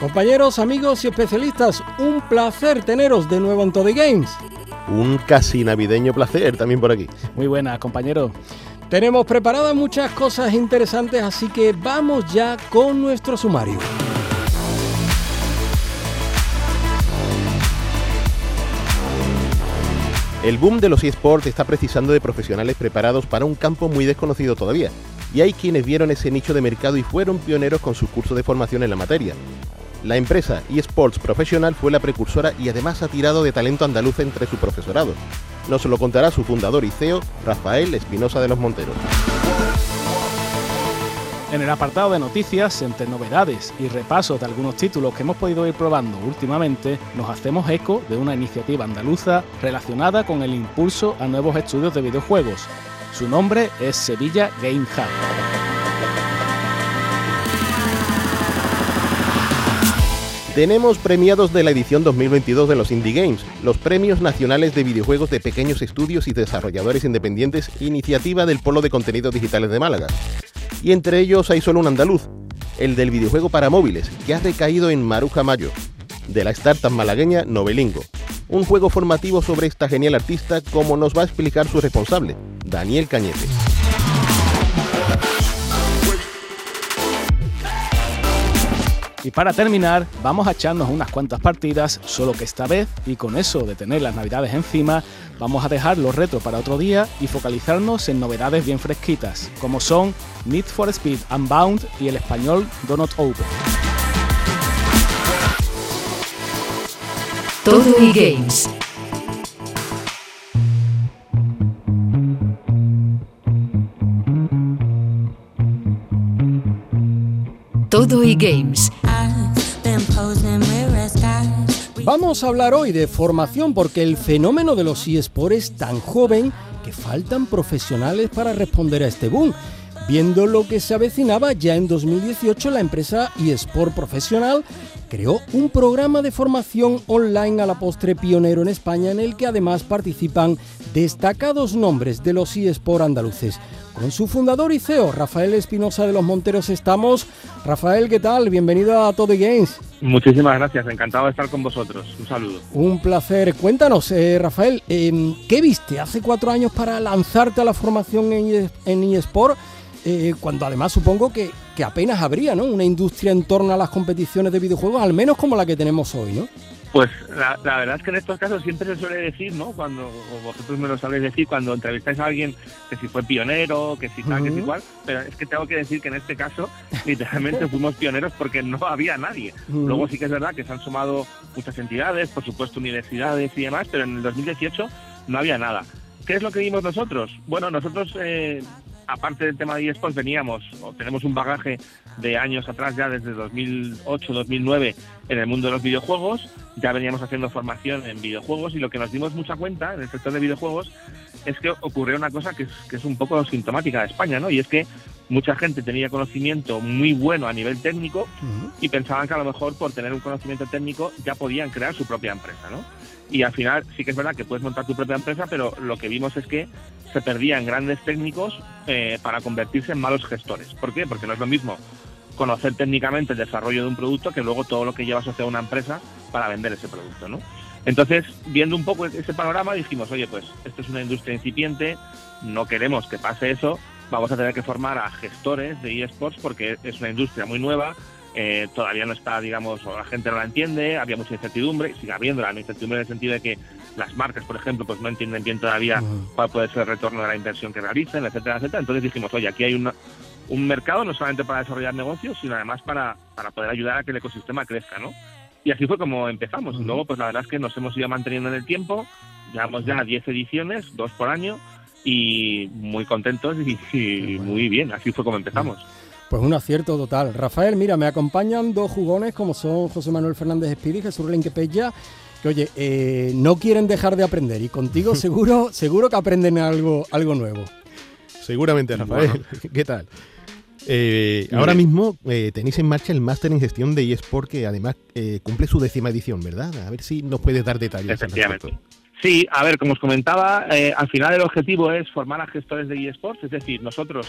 Compañeros, amigos y especialistas, un placer teneros de nuevo en Todo y Games. Un casi navideño placer también por aquí. Muy buena, compañero. Tenemos preparadas muchas cosas interesantes, así que vamos ya con nuestro sumario. El boom de los eSports está precisando de profesionales preparados para un campo muy desconocido todavía, y hay quienes vieron ese nicho de mercado y fueron pioneros con sus cursos de formación en la materia. La empresa eSports Professional fue la precursora y además ha tirado de talento andaluz entre su profesorado. Nos lo contará su fundador y CEO, Rafael Espinosa de los Monteros. En el apartado de noticias, entre novedades y repasos de algunos títulos que hemos podido ir probando últimamente, nos hacemos eco de una iniciativa andaluza relacionada con el impulso a nuevos estudios de videojuegos. Su nombre es Sevilla Game Hub. Tenemos premiados de la edición 2022 de los Indie Games, los premios nacionales de videojuegos de pequeños estudios y desarrolladores independientes, iniciativa del Polo de Contenidos Digitales de Málaga. Y entre ellos hay solo un andaluz, el del videojuego para móviles, que ha recaído en Maruja Mayo, de la startup malagueña Novelingo. Un juego formativo sobre esta genial artista, como nos va a explicar su responsable, Daniel Cañete. Y para terminar, vamos a echarnos unas cuantas partidas, solo que esta vez, y con eso de tener las navidades encima, vamos a dejar los retos para otro día y focalizarnos en novedades bien fresquitas, como son Need for Speed Unbound y el español Donut Open. Todo y Games. Todo y Games Vamos a hablar hoy de formación porque el fenómeno de los eSports es tan joven que faltan profesionales para responder a este boom. Viendo lo que se avecinaba, ya en 2018 la empresa eSport Profesional creó un programa de formación online a la postre pionero en España en el que además participan destacados nombres de los eSport andaluces. Con su fundador y CEO, Rafael Espinosa de los Monteros, estamos. Rafael, ¿qué tal? Bienvenido a Todo Games. Muchísimas gracias, encantado de estar con vosotros. Un saludo. Un placer. Cuéntanos, eh, Rafael, em, ¿qué viste hace cuatro años para lanzarte a la formación en, eSport? Eh, cuando además supongo que, que apenas habría ¿no? una industria en torno a las competiciones de videojuegos, al menos como la que tenemos hoy, ¿no? Pues la, verdad es que en estos casos siempre se suele decir, ¿no? Cuando vosotros me lo sabéis decir, cuando entrevistáis a alguien que si fue pionero, que si tal, que si igual, pero es que tengo que decir que en este caso literalmente fuimos pioneros porque no había nadie. Luego sí que es verdad que se han sumado muchas entidades, por supuesto universidades y demás, pero en el 2018 no había nada. ¿Qué es lo que vimos nosotros? Bueno, nosotros eh, aparte del tema de eSports, veníamos o tenemos un bagaje de años atrás, ya desde 2008, 2009, en el mundo de los videojuegos. Ya veníamos haciendo formación en videojuegos y lo que nos dimos mucha cuenta en el sector de videojuegos es que ocurrió una cosa que es, que es un poco sintomática de España, ¿no? Y es que mucha gente tenía conocimiento muy bueno a nivel técnico y pensaban que a lo mejor por tener un conocimiento técnico ya podían crear su propia empresa, ¿no? Y al final sí que es verdad que puedes montar tu propia empresa, pero lo que vimos es que se perdían grandes técnicos eh, para convertirse en malos gestores. ¿Por qué? Porque no es lo mismo conocer técnicamente el desarrollo de un producto que luego todo lo que lleva asociado a una empresa para vender ese producto, ¿no? Entonces, viendo un poco ese panorama, dijimos, oye, pues esto es una industria incipiente, no queremos que pase eso, vamos a tener que formar a gestores de eSports porque es una industria muy nueva, eh, todavía no está, digamos, o la gente no la entiende, había mucha incertidumbre, sigue habiendo la incertidumbre en el sentido de que las marcas, por ejemplo, pues no entienden bien todavía cuál puede ser el retorno de la inversión que realicen, etcétera, etcétera. Entonces dijimos, oye, aquí hay un mercado no solamente para desarrollar negocios, sino además para, para poder ayudar a que el ecosistema crezca, ¿no? Y así fue como empezamos. Y luego, pues la verdad es que nos hemos ido manteniendo en el tiempo, llevamos ya 10 ediciones, dos por año, y muy contentos y, muy bien, así fue como empezamos. Pues un acierto total. Rafael, mira, me acompañan dos jugones como son José Manuel Fernández Espíritu y Jesús Lenquepella, que oye, eh, no quieren dejar de aprender y contigo seguro, seguro que aprenden algo, algo nuevo. Seguramente, Rafael. ¿Qué tal? Eh, ahora mismo eh, tenéis en marcha el máster en gestión de eSport que además cumple su décima edición, ¿verdad? A ver si nos puedes dar detalles. Efectivamente. Sí, a ver, como os comentaba, al final el objetivo es formar a gestores de eSports, es decir, nosotros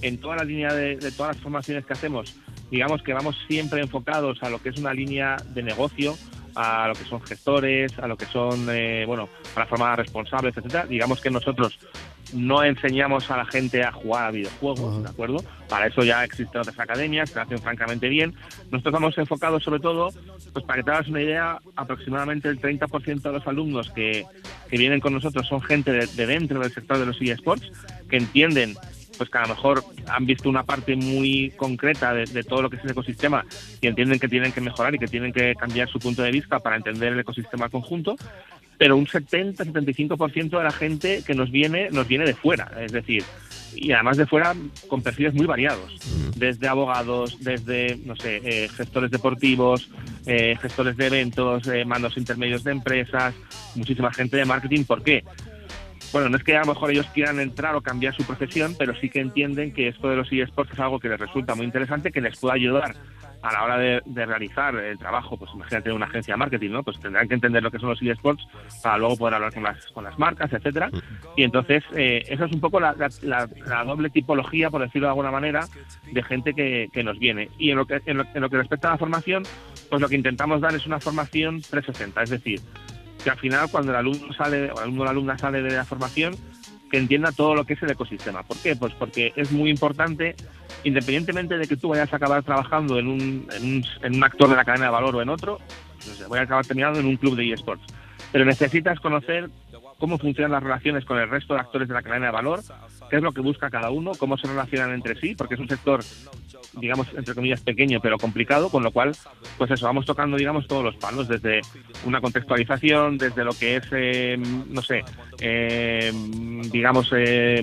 en toda la línea de, de, todas las formaciones que hacemos, digamos que vamos siempre enfocados a lo que es una línea de negocio, a lo que son gestores, a lo que son, eh, bueno, plataformas responsables, etcétera. Digamos que nosotros no enseñamos a la gente a jugar a videojuegos, ¿de acuerdo? Para eso ya existen otras academias que lo hacen francamente bien. Nosotros estamos enfocados sobre todo, pues para que te hagas una idea, aproximadamente el 30% de los alumnos que, que, vienen con nosotros son gente de, de dentro del sector de los eSports, que entienden pues que a lo mejor han visto una parte muy concreta de, todo lo que es el ecosistema y entienden que tienen que mejorar y que tienen que cambiar su punto de vista para entender el ecosistema conjunto, pero un 70-75% de la gente que nos viene nos viene de fuera, es decir, y además de fuera con perfiles muy variados, desde abogados, desde, no sé, eh, gestores deportivos, eh, gestores de eventos, eh, mandos intermedios de empresas, muchísima gente de marketing. ¿Por qué? Bueno, no es que a lo mejor ellos quieran entrar o cambiar su profesión, pero sí que entienden que esto de los eSports es algo que les resulta muy interesante, que les puede ayudar a la hora de, realizar el trabajo, pues imagínate una agencia de marketing, ¿no? Pues tendrán que entender lo que son los eSports para luego poder hablar con las, con las marcas, etcétera. Y entonces, eh, es un poco la, doble tipología, por decirlo de alguna manera, de gente que, nos viene. Y en lo que, en lo, en lo que respecta a la formación, pues lo que intentamos dar es una formación 360, es decir, que al final cuando el alumno sale o el alumno o la alumna sale de la formación que entienda todo lo que es el ecosistema. ¿Por qué? Pues porque es muy importante, independientemente de que tú vayas a acabar trabajando en un, en un, actor de la cadena de valor o en otro, pues voy a acabar terminando en un club de eSports. Pero necesitas conocer cómo funcionan las relaciones con el resto de actores de la cadena de valor, qué es lo que busca cada uno, cómo se relacionan entre sí, porque es un sector digamos, entre comillas, pequeño pero complicado, con lo cual, pues eso, vamos tocando, digamos, todos los palos, desde una contextualización, desde lo que es, eh, no sé, eh, digamos, eh,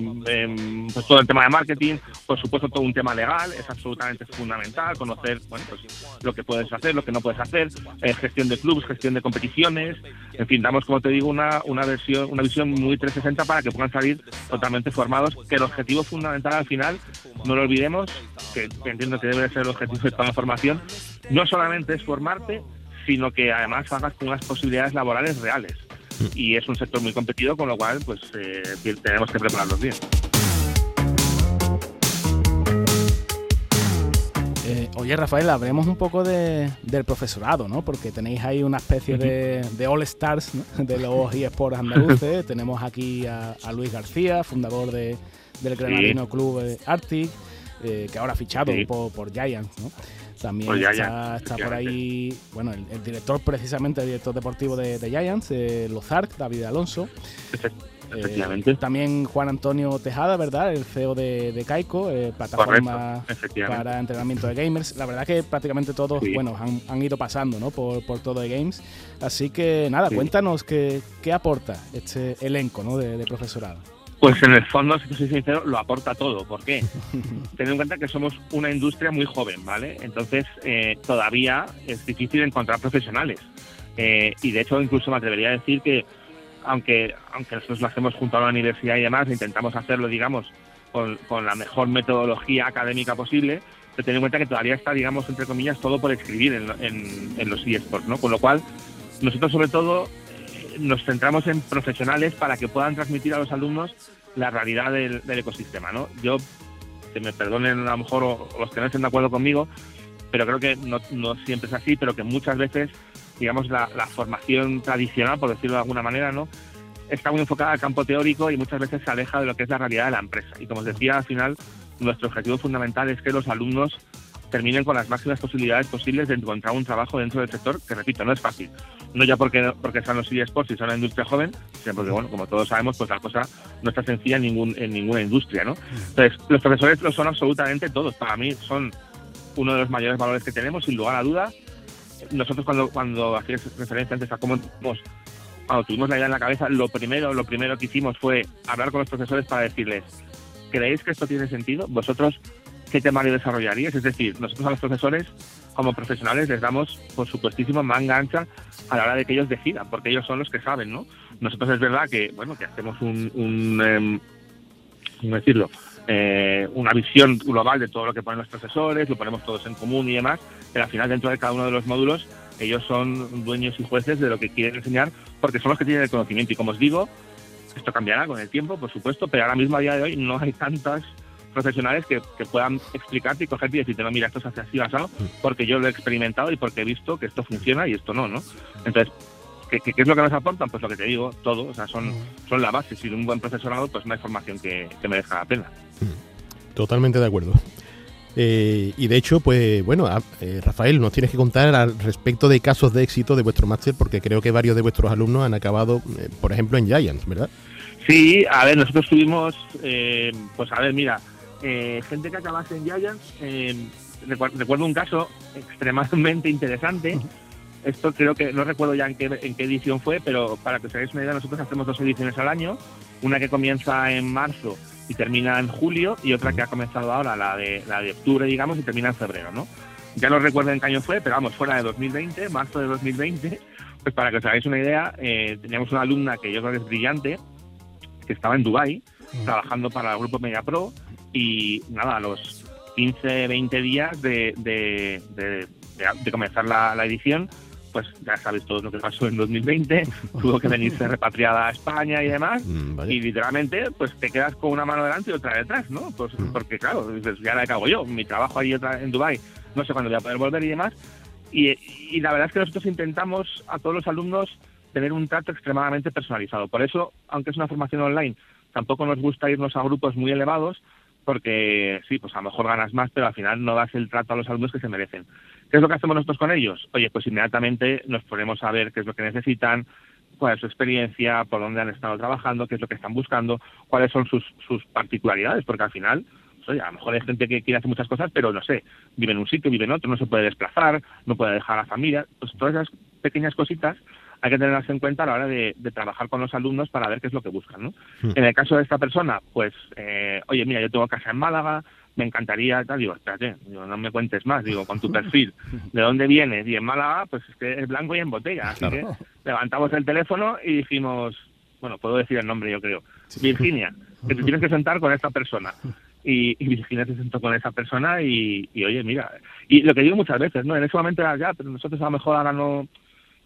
todo el tema de marketing, por supuesto todo un tema legal, es absolutamente fundamental, conocer, bueno, pues lo que puedes hacer, lo que no puedes hacer, gestión de clubes, gestión de competiciones, en fin, damos, como te digo, una, una, versión, una visión muy 360 para que puedan salir totalmente formados, que el objetivo fundamental al final, no lo olvidemos, que entiendo que debe ser el objetivo de toda la formación, no solamente es formarte, sino que además hagas con unas posibilidades laborales reales. Mm. Y es un sector muy competido, con lo cual pues eh, tenemos que prepararnos bien. Eh, oye, Rafael, hablemos un poco del profesorado, ¿no? Porque tenéis ahí una especie de, All Stars de los eSports andaluces. Tenemos aquí a, Luis García, fundador de, del Granadino Club Arctic. Eh, que ahora ha fichado por, Giants, ¿no? También está, por ahí, bueno, el, director precisamente, el director deportivo de, Giants, eh, Lozark, David Alonso. Efectivamente. Eh, también Juan Antonio Tejada, ¿verdad? El CEO de, de Caico, plataforma para entrenamiento de gamers. La verdad que prácticamente todos, bueno, han, ido pasando, ¿no? Por, por, todo de games. Así que nada, cuéntanos qué, qué, aporta este elenco, ¿no? de profesorado. Pues en el fondo, si soy sincero, lo aporta todo. ¿Por qué? Ten en cuenta que somos una industria muy joven, ¿vale? Entonces, eh, todavía es difícil encontrar profesionales. Eh, y de hecho, incluso me atrevería a decir que, aunque, aunque nosotros lo hacemos junto a la universidad y demás, intentamos hacerlo, digamos, con, la mejor metodología académica posible, pero ten en cuenta que todavía está, digamos, entre comillas, todo por escribir en, en, en los eSports, ¿no? Con lo cual, nosotros sobre todo nos centramos en profesionales para que puedan transmitir a los alumnos la realidad del, ecosistema. ¿no? Yo, que me perdonen a lo mejor los que no estén de acuerdo conmigo, pero creo que no, siempre es así, pero que muchas veces, digamos, la, formación tradicional, por decirlo de alguna manera, ¿no? está muy enfocada al campo teórico y muchas veces se aleja de lo que es la realidad de la empresa. Y como os decía, al final, nuestro objetivo fundamental es que los alumnos terminen con las máximas posibilidades posibles de encontrar un trabajo dentro del sector, que repito, no es fácil no ya porque, porque sean los eSports y son una industria joven, sino porque, bueno, como todos sabemos, pues la cosa no está sencilla en, ningún, en ninguna industria, ¿no? Entonces, los profesores lo son absolutamente todos. Para mí son uno de los mayores valores que tenemos, sin lugar a dudas. Nosotros cuando, cuando hacías referencia antes a cómo tuvimos la idea en la cabeza, lo primero, lo primero que hicimos fue hablar con los profesores para decirles, ¿creéis que esto tiene sentido? ¿Vosotros ¿qué temario desarrollarías? Es decir, nosotros a los profesores, como profesionales, les damos, por supuestísimo, manga ancha a la hora de que ellos decidan, porque ellos son los que saben, ¿no? Nosotros es verdad que, bueno, que hacemos un, un em, ¿cómo decirlo? Eh, una visión global de todo lo que ponen los profesores, lo ponemos todos en común y demás, pero al final dentro de cada uno de los módulos ellos son dueños y jueces de lo que quieren enseñar porque son los que tienen el conocimiento y como os digo, esto cambiará con el tiempo, por supuesto, pero ahora mismo a día de hoy no hay tantas profesionales que, puedan explicarte y cogerte y decirte, no, mira, esto se hace así basado porque yo lo he experimentado y porque he visto que esto funciona y esto no, ¿no? Entonces, ¿qué, es lo que nos aportan? Pues lo que te digo, todo, o sea, son, son la base. Si un buen profesorado, pues no hay formación que, que merezca la pena. Totalmente de acuerdo. Eh, y de hecho, pues bueno, eh, Rafael, nos tienes que contar al respecto de casos de éxito de vuestro máster, porque creo que varios de vuestros alumnos han acabado, eh, por ejemplo, en Giants, ¿verdad? Sí, a ver, nosotros tuvimos, pues a ver, mira, gente que acabase en Giants, recuerdo un caso extremadamente interesante. Esto creo que no recuerdo ya en qué, en qué edición fue, pero para que os hagáis una idea, nosotros hacemos dos ediciones al año, una que comienza en marzo y termina en julio y otra que ha comenzado ahora, la de, la de octubre, digamos, y termina en febrero, ¿no? Ya no recuerdo en qué año fue, pero vamos, fuera de 2020, marzo de 2020, pues para que os hagáis una idea, eh, teníamos una alumna que yo creo que es brillante, que estaba en Dubai trabajando para el grupo Media Pro y nada, a los 15, 20 días de, de, de, comenzar la, la edición, pues ya sabes todo lo que pasó en 2020, tuvo que venirse repatriada a España y demás, mm, y literalmente pues te quedas con una mano delante y otra detrás, ¿no? Pues mm. porque claro, ya la cago yo, mi trabajo ahí en Dubai no sé cuándo voy a poder volver y demás, y, y la verdad es que nosotros intentamos a todos los alumnos tener un trato extremadamente personalizado. Por eso, aunque es una formación online, tampoco nos gusta irnos a grupos muy elevados, porque sí, pues a lo mejor ganas más, pero al final no das el trato a los alumnos que se merecen. ¿Qué es lo que hacemos nosotros con ellos? Oye, pues inmediatamente nos ponemos a ver qué es lo que necesitan, cuál es su experiencia, por dónde han estado trabajando, qué es lo que están buscando, cuáles son sus, sus particularidades, porque al final, pues, oye, a lo mejor hay gente que quiere hacer muchas cosas, pero no sé, vive en un sitio, vive en otro, no se puede desplazar, no puede dejar a la familia, pues todas esas pequeñas cositas hay que tenerlas en cuenta a la hora de, trabajar con los alumnos para ver qué es lo que buscan. ¿no? Hmm. En el caso de esta persona, pues, eh, oye, mira, yo tengo casa en Málaga, me encantaría, tal, digo, espérate, no me cuentes más, digo, con tu perfil, ¿de dónde vienes? Y en Málaga, pues es que es blanco y en botella, así que levantamos el teléfono y dijimos, bueno, puedo decir el nombre yo creo, Virginia, que te tienes que sentar con esta persona. Y, Virginia se sentó con esa persona y, oye, mira, y lo que digo muchas veces, ¿no? En ese momento era ya, pero nosotros a lo mejor ahora no,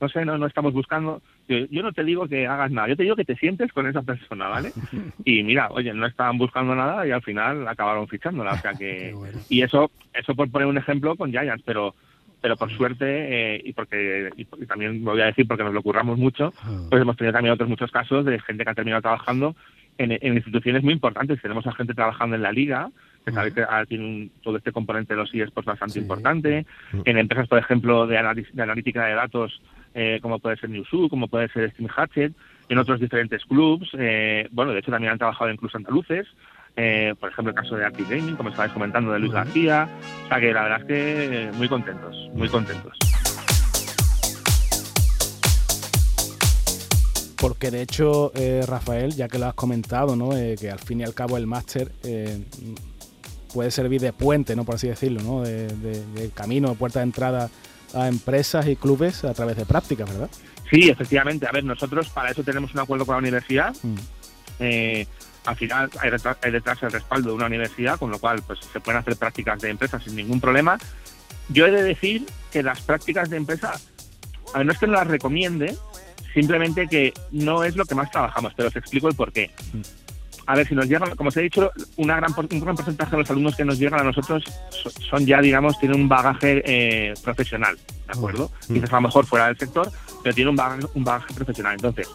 no sé, no, no estamos buscando. Yo, no te digo que hagas nada, yo te digo que te sientes con esa persona, ¿vale? Y mira, oye, no estaban buscando nada y al final acabaron fichándola, o sea que... Y eso, eso por poner un ejemplo con Giants, pero pero por suerte, eh, y porque y, también lo voy a decir porque nos lo curramos mucho, pues hemos tenido también otros muchos casos de gente que ha terminado trabajando en, en instituciones muy importantes. Tenemos a gente trabajando en la liga, que sabéis que tiene todo este componente de los eSports bastante importante, en empresas, por ejemplo, de, de analítica de datos eh, como puede ser Newsu, como puede ser Steam Hatchet, en otros diferentes clubs. Eh, bueno, de hecho también han trabajado en clubs andaluces. Eh, por ejemplo, el caso de Active Gaming, como estabais comentando, de Luis García. O sea que la verdad es que muy contentos, muy contentos. Porque de hecho, Rafael, ya que lo has comentado, ¿no? que al fin y al cabo el máster puede servir de puente, ¿no? por así decirlo, ¿no? de, de camino, puerta de entrada a empresas y clubes a través de prácticas, ¿verdad? Sí, efectivamente. A ver, nosotros para eso tenemos un acuerdo con la universidad. Mm. Eh, al final hay detrás, el respaldo de una universidad, con lo cual pues se pueden hacer prácticas de empresas sin ningún problema. Yo he de decir que las prácticas de empresa, a ver, no es que no las recomiende, simplemente que no es lo que más trabajamos, pero os explico el por qué. Mm a ver, si nos llegan, como os he dicho, una gran, un gran porcentaje de los alumnos que nos llegan a nosotros son ya, digamos, tienen un bagaje eh, profesional, ¿de acuerdo? Mm. Quizás a lo mejor fuera del sector, pero tienen un bagaje, un bagaje profesional. Entonces,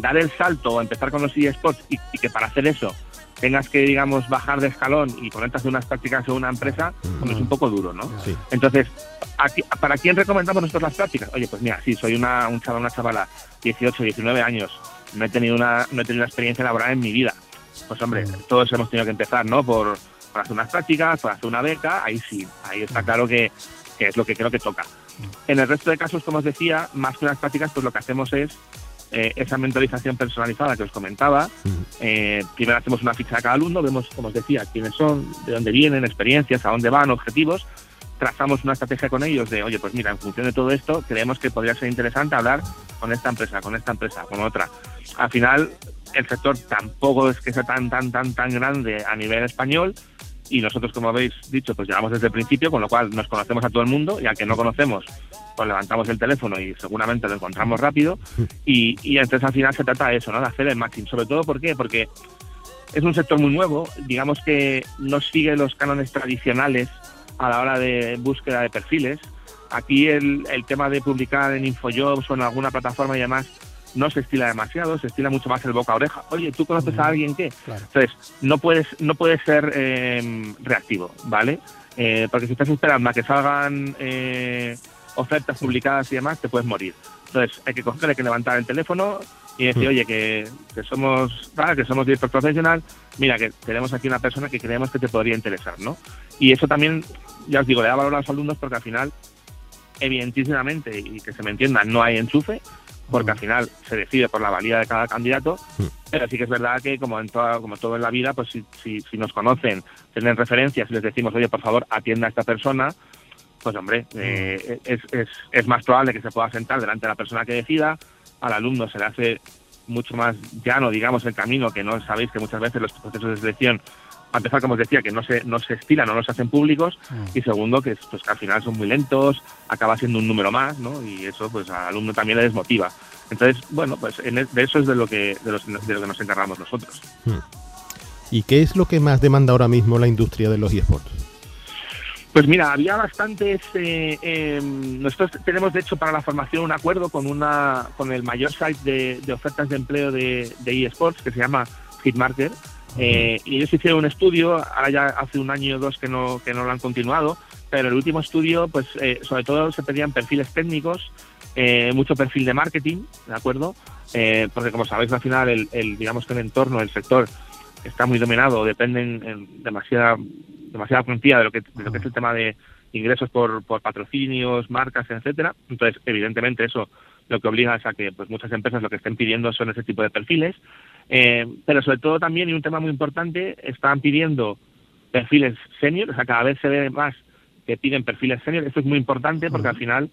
dar el salto o empezar con los eSports y, y que para hacer eso tengas que, digamos, bajar de escalón y ponerte a hacer unas prácticas en una empresa, pues es un poco duro, ¿no? Entonces, ¿para quién recomendamos nosotros las prácticas? Oye, pues mira, sí, soy una, un chaval, una chavala, 18, 19 años, no he tenido una, no he tenido una experiencia laboral en mi vida pues hombre, todos hemos tenido que empezar, ¿no? Por, hacer unas prácticas, por hacer una beca, ahí sí, ahí está claro que, es lo que creo que toca. En el resto de casos, como os decía, más que unas prácticas, pues lo que hacemos es eh, esa mentorización personalizada que os comentaba. Eh, primero hacemos una ficha de cada alumno, vemos, como os decía, quiénes son, de dónde vienen, experiencias, a dónde van, objetivos. Trazamos una estrategia con ellos de, oye, pues mira, en función de todo esto, creemos que podría ser interesante hablar con esta empresa, con esta empresa, con otra. Al final, el sector tampoco es que sea tan, tan, tan, tan grande a nivel español, y nosotros, como habéis dicho, pues llevamos desde el principio, con lo cual nos conocemos a todo el mundo y al que no conocemos, pues levantamos el teléfono y seguramente lo encontramos rápido. Y, y entonces al final se trata de eso, ¿no? De hacer el matching. Sobre todo, ¿por qué? Porque es un sector muy nuevo, digamos que no sigue los cánones tradicionales a la hora de búsqueda de perfiles. Aquí el, el tema de publicar en Infojobs o en alguna plataforma y demás no se estila demasiado, se estila mucho más el boca a oreja. Oye, ¿tú conoces a alguien que? Entonces, no puedes, no puedes ser eh, reactivo, ¿vale? Eh, porque si estás esperando a que salgan eh, ofertas publicadas y demás, te puedes morir. Entonces, hay que coger, hay que levantar el teléfono y decir, oye, que, que somos, ¿vale? que somos director profesional, mira, que tenemos aquí una persona que creemos que te podría interesar, ¿no? Y eso también, ya os digo, le da valor a los alumnos porque al final, evidentísimamente, y que se me entienda, no hay enchufe, porque al final se decide por la valía de cada candidato, pero sí que es verdad que como en toda, como todo en la vida, pues si, si, si nos conocen, tienen referencias y les decimos, oye, por favor, atienda a esta persona, pues hombre, eh, es, es, es más probable que se pueda sentar delante de la persona que decida, al alumno se le hace mucho más llano, digamos, el camino, que no sabéis que muchas veces los procesos de selección a empezar, como os decía, que no se, no se estilan, no los hacen públicos, y segundo, que, pues, que al final son muy lentos, acaba siendo un número más, ¿no? Y eso, pues, al alumno también le desmotiva. Entonces, bueno, pues en, de eso es de lo que, de, los, de lo que nos encargamos nosotros. ¿Y qué es lo que más demanda ahora mismo la industria de los eSports? Pues mira, había bastantes. Eh, eh, nosotros tenemos, de hecho, para la formación un acuerdo con una con el mayor site de, de ofertas de empleo de, de eSports que se llama Hitmarker. Eh, y ellos hicieron un estudio, ahora ya hace un año o dos que no, que no lo han continuado, pero el último estudio, pues eh, sobre todo se pedían perfiles técnicos, eh, mucho perfil de marketing, ¿de acuerdo? Eh, porque como sabéis, al final, el, el, digamos que el entorno, el sector está muy dominado, dependen en demasiada, demasiada cuantía de lo, que, de lo que es el tema de ingresos por, por patrocinios, marcas, etcétera. Entonces, evidentemente, eso lo que obliga es a que pues, muchas empresas lo que estén pidiendo son ese tipo de perfiles. Eh, pero sobre todo también, y un tema muy importante, están pidiendo perfiles senior, o sea, cada vez se ve más que piden perfiles senior. Esto es muy importante porque al final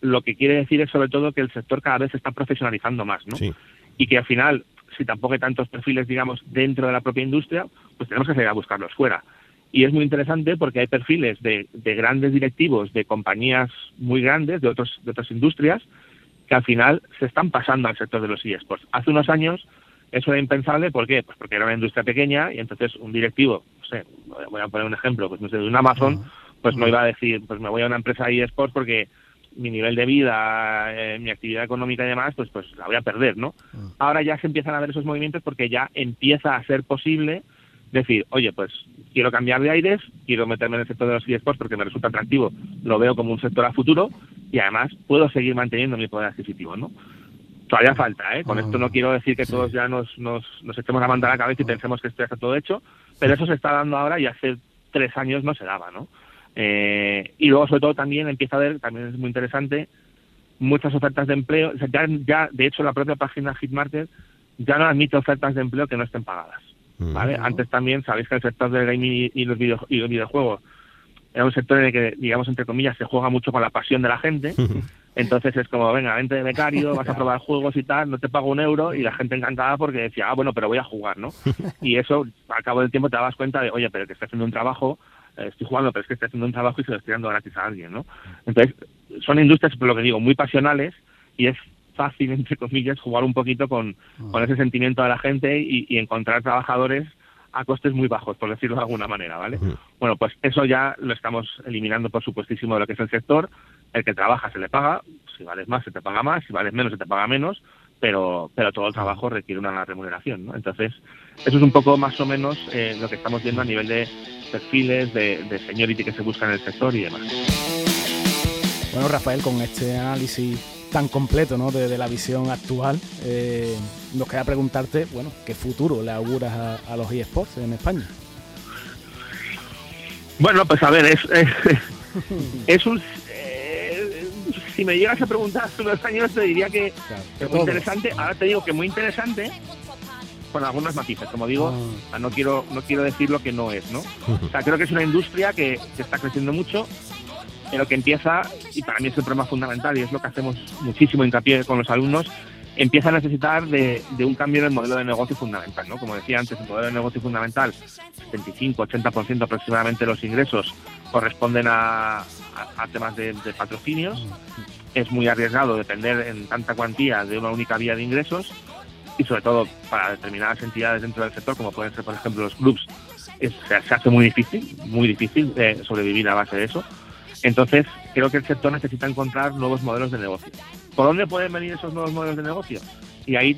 lo que quiere decir es sobre todo que el sector cada vez se está profesionalizando más, ¿no? Sí. Y que al final, si tampoco hay tantos perfiles, digamos, dentro de la propia industria, pues tenemos que salir a buscarlos fuera. Y es muy interesante porque hay perfiles de, de grandes directivos de compañías muy grandes, de, otros, de otras industrias, que al final se están pasando al sector de los eSports. Hace unos años eso era impensable, ¿por qué? Pues porque era una industria pequeña y entonces un directivo, no sé, voy a poner un ejemplo, pues no sé, de un Amazon, pues no iba a decir, pues me voy a una empresa de eSports porque mi nivel de vida, eh, mi actividad económica y demás, pues pues la voy a perder, ¿no? Ahora ya se empiezan a ver esos movimientos porque ya empieza a ser posible decir, oye, pues quiero cambiar de aires, quiero meterme en el sector de los eSports porque me resulta atractivo, lo veo como un sector a futuro y además puedo seguir manteniendo mi poder adquisitivo, ¿no? Todavía falta, ¿eh? Con esto no quiero decir que todos ya nos, nos, nos echemos la manta a la cabeza y pensemos que esto ya está todo hecho, pero eso se está dando ahora y hace tres años no se daba, ¿no? Eh, y luego, sobre todo, también empieza a haber, también es muy interesante, muchas ofertas de empleo. O sea, ya, ya, de hecho, la propia página Hitmarket ya no admite ofertas de empleo que no estén pagadas. ¿vale? Antes también, sabéis que el sector del gaming y los, video, y los videojuegos era un sector en el que, digamos, entre comillas, se juega mucho con la pasión de la gente. Entonces es como, venga, vente de becario, vas a probar juegos y tal, no te pago un euro y la gente encantada porque decía, ah, bueno, pero voy a jugar, ¿no? Y eso, al cabo del tiempo te dabas cuenta de, oye, pero que estoy haciendo un trabajo, eh, estoy jugando, pero es que estoy haciendo un trabajo y se lo estoy dando gratis a alguien, ¿no? Entonces, son industrias, por lo que digo, muy pasionales y es fácil, entre comillas, jugar un poquito con, con ese sentimiento de la gente y, y encontrar trabajadores a costes muy bajos, por decirlo de alguna manera, ¿vale? Bueno, pues eso ya lo estamos eliminando, por supuestísimo, de lo que es el sector. El que trabaja se le paga, si vales más se te paga más, si vales menos se te paga menos, pero, pero todo el trabajo requiere una remuneración, ¿no? Entonces, eso es un poco más o menos eh, lo que estamos viendo a nivel de perfiles, de, de seniority que se busca en el sector y demás. Bueno, Rafael, con este análisis tan completo ¿no? de, de la visión actual, eh, nos queda preguntarte, bueno, ¿qué futuro le auguras a, a los eSports en España? Bueno, pues a ver, es, es, es un... eh, si me llegas a preguntar hace unos años, te diría que, es muy interesante. Ahora te digo que muy interesante con algunos matices. Como digo, ah. no quiero no quiero decir lo que no es, ¿no? O sea, creo que es una industria que, está creciendo mucho, pero que empieza, y para mí es el problema fundamental, y es lo que hacemos muchísimo hincapié con los alumnos, empieza a necesitar de, un cambio en el modelo de negocio fundamental, ¿no? Como decía antes, el modelo de negocio fundamental, 75-80% aproximadamente de los ingresos corresponden a, temas de, de, patrocinios. Es muy arriesgado depender en tanta cuantía de una única vía de ingresos y sobre todo para determinadas entidades dentro del sector, como pueden ser por ejemplo los clubs, se, hace muy difícil, muy difícil eh, sobrevivir a base de eso. Entonces, creo que el sector necesita encontrar nuevos modelos de negocio. ¿Por dónde pueden venir esos nuevos modelos de negocio? Y ahí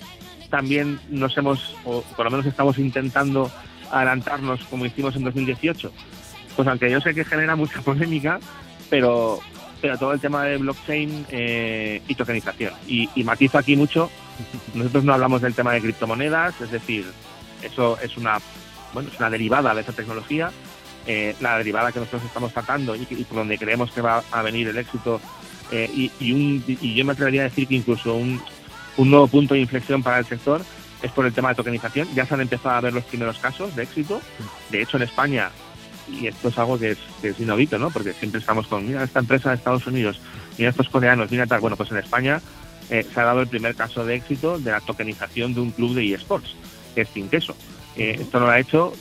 también nos hemos, o por lo menos estamos intentando adelantarnos como hicimos en 2018. Pues aunque yo sé que genera mucha polémica, pero, pero todo el tema de blockchain eh, y tokenización. Y, y matizo aquí mucho nosotros no hablamos del tema de criptomonedas, es decir, eso es una, bueno, es una derivada de esa tecnología, eh, la derivada que nosotros estamos tratando y, por donde creemos que va a venir el éxito eh, y, un, y yo me atrevería a decir que incluso un, un nuevo punto de inflexión para el sector es por el tema de tokenización. Ya se han empezado a ver los primeros casos de éxito. De hecho, en España, y esto es algo que es, que es inaudito, ¿no? Porque siempre estamos con, mira, esta empresa de Estados Unidos, mira estos coreanos, mira tal. Bueno, pues en España eh, se ha dado el primer caso de éxito de la tokenización de un club de eSports, que es Cinqueso. Eh, esto no lo ha hecho,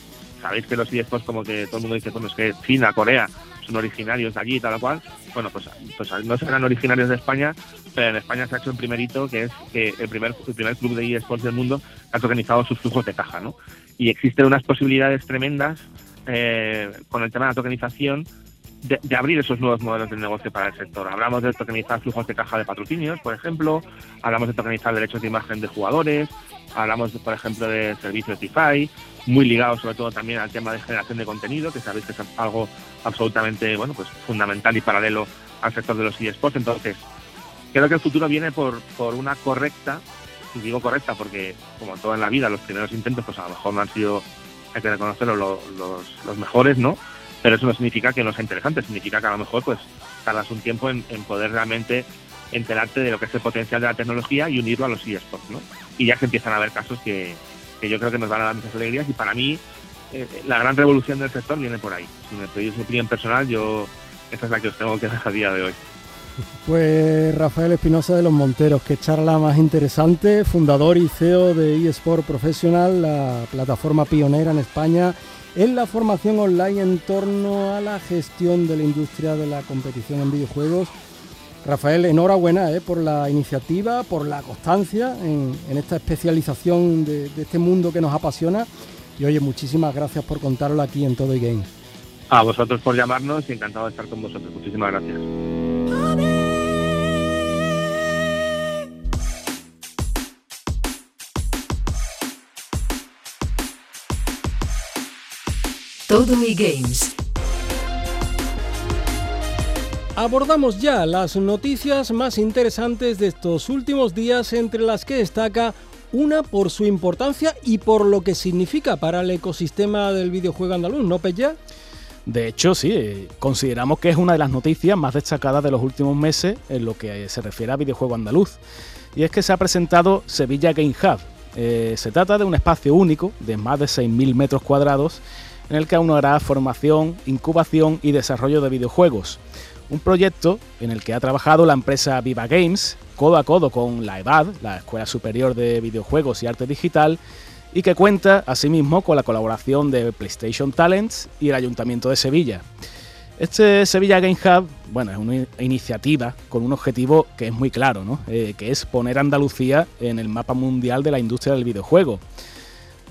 sabéis que los eSports como que todo el mundo dice, bueno, es que China, Corea, son originarios de allí y tal cual. Bueno, pues, pues no serán originarios de España, pero en España se ha hecho el primerito, que es que el primer, el primer club de eSports del mundo ha tokenizado sus flujos de caja, ¿no? Y existen unas posibilidades tremendas eh, con el tema de la tokenización de, abrir esos nuevos modelos de negocio para el sector. Hablamos de tokenizar flujos de caja de patrocinios, por ejemplo, hablamos de tokenizar derechos de imagen de jugadores, hablamos, por ejemplo, de servicios DeFi, muy ligados sobre todo también al tema de generación de contenido, que sabéis que es algo absolutamente bueno, pues fundamental y paralelo al sector de los eSports. Entonces, creo que el futuro viene por, por una correcta, y digo correcta porque, como todo en la vida, los primeros intentos, pues a lo mejor no han sido, hay que reconocerlo, los, los mejores, ¿no? Pero eso no significa que no sea interesante, significa que a lo mejor pues tardas un tiempo en, poder realmente enterarte de lo que es el potencial de la tecnología y unirlo a los eSports, ¿no? Y ya se empiezan a ver casos que, yo creo que nos van a dar muchas alegrías y para mí eh, la gran revolución del sector viene por ahí. Si me pedís mi opinión personal, yo esa es la que os tengo que dar a día de hoy. Pues Rafael Espinosa de los Monteros, que charla más interesante, fundador y CEO de eSport Professional, la plataforma pionera en España en la formación online en torno a la gestión de la industria de la competición en videojuegos. Rafael, enhorabuena eh, por la iniciativa, por la constancia en, esta especialización de, este mundo que nos apasiona. Y oye, muchísimas gracias por contarlo aquí en Todo y Game. A vosotros por llamarnos y encantado de estar con vosotros. Muchísimas gracias. Todo y Games. Abordamos ya las noticias más interesantes de estos últimos días, entre las que destaca una por su importancia y por lo que significa para el ecosistema del videojuego andaluz, ¿no, Pella? De hecho, sí, eh, consideramos que es una de las noticias más destacadas de los últimos meses en lo que se refiere a videojuego andaluz. Y es que se ha presentado Sevilla Game Hub. Eh, se trata de un espacio único de más de 6.000 metros cuadrados en el que aún hará formación, incubación y desarrollo de videojuegos. Un proyecto en el que ha trabajado la empresa Viva Games, codo a codo con la EVAD, la Escuela Superior de Videojuegos y Arte Digital, y que cuenta asimismo con la colaboración de PlayStation Talents y el Ayuntamiento de Sevilla. Este Sevilla Game Hub, bueno, es una iniciativa con un objetivo que es muy claro, ¿no? Eh, que es poner a Andalucía en el mapa mundial de la industria del videojuego.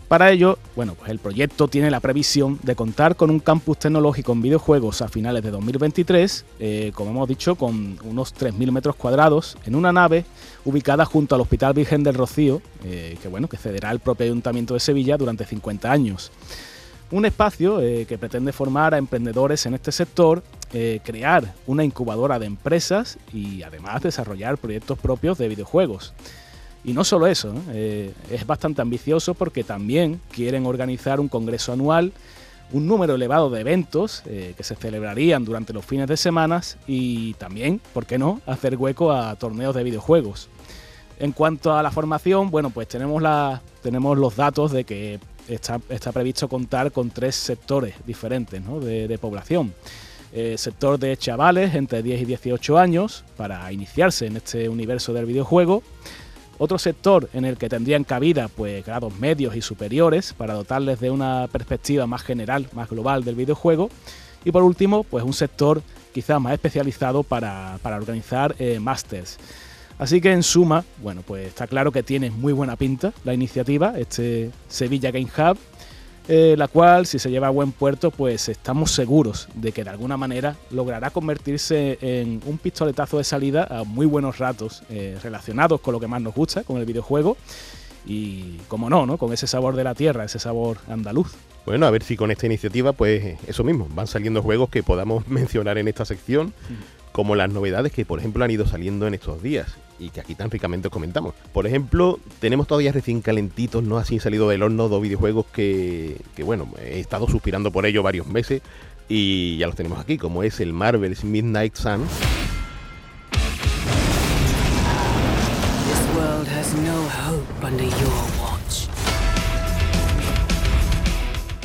Para ello, bueno, pues el proyecto tiene la previsión de contar con un campus tecnológico en videojuegos a finales de 2023, eh, como hemos dicho, con unos 3.000 metros cuadrados, en una nave ubicada junto al Hospital Virgen del Rocío, eh, que bueno, que cederá el propio Ayuntamiento de Sevilla durante 50 años. Un espacio eh, que pretende formar a emprendedores en este sector, crear una incubadora de empresas y además desarrollar proyectos propios de videojuegos. Y no solo eso, eh, es bastante ambicioso porque también quieren organizar un congreso anual, un número elevado de eventos eh, que se celebrarían durante los fines de semana y también, ¿por qué no?, hacer hueco a torneos de videojuegos. En cuanto a la formación, bueno, pues tenemos, la, tenemos los datos de que está, previsto contar con tres sectores diferentes de, población. Eh, sector de chavales entre 10 y 18 años para iniciarse en este universo del videojuego. Otro sector en el que tendrían cabida pues, grados medios y superiores para dotarles de una perspectiva más general, más global del videojuego. Y por último, pues un sector quizás más especializado para, organizar eh. Así que en suma, bueno, pues está claro que tiene muy buena pinta la iniciativa, este Sevilla Game Hub, eh, la cual, si se lleva a buen puerto, pues estamos seguros de que de alguna manera logrará convertirse en un pistoletazo de salida a muy buenos ratos eh, relacionados con lo que más nos gusta, con el videojuego, y como no, ¿no? Con ese sabor de la tierra, ese sabor andaluz. Bueno, a ver si con esta iniciativa, pues eso mismo, van saliendo juegos que podamos mencionar en esta sección, mm. como las novedades que, por ejemplo, han ido saliendo en estos días y que aquí tan ricamente comentamos. Por ejemplo, tenemos todavía recién calentitos, no así salido del horno, dos videojuegos que, que, bueno, he estado suspirando por ello varios meses y ya los tenemos aquí, como es el Marvel's Midnight Sun.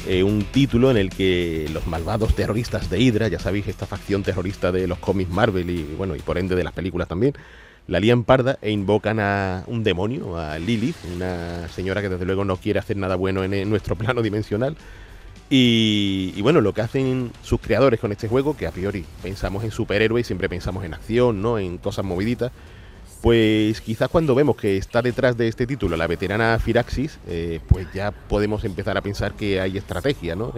Eh, un título en el que los malvados terroristas de Hydra, ya sabéis, esta facción terrorista de los cómics Marvel y bueno, y por ende de las películas también, la lían parda e invocan a un demonio, a Lilith, una señora que desde luego no quiere hacer nada bueno en, nuestro plano dimensional. Y, bueno, lo que hacen sus creadores con este juego, que a priori pensamos en superhéroes, siempre pensamos en acción, ¿no? En cosas moviditas. Pues quizás cuando vemos que está detrás de este título la veterana Firaxis, eh, pues ya podemos empezar a pensar que hay estrategia, ¿no?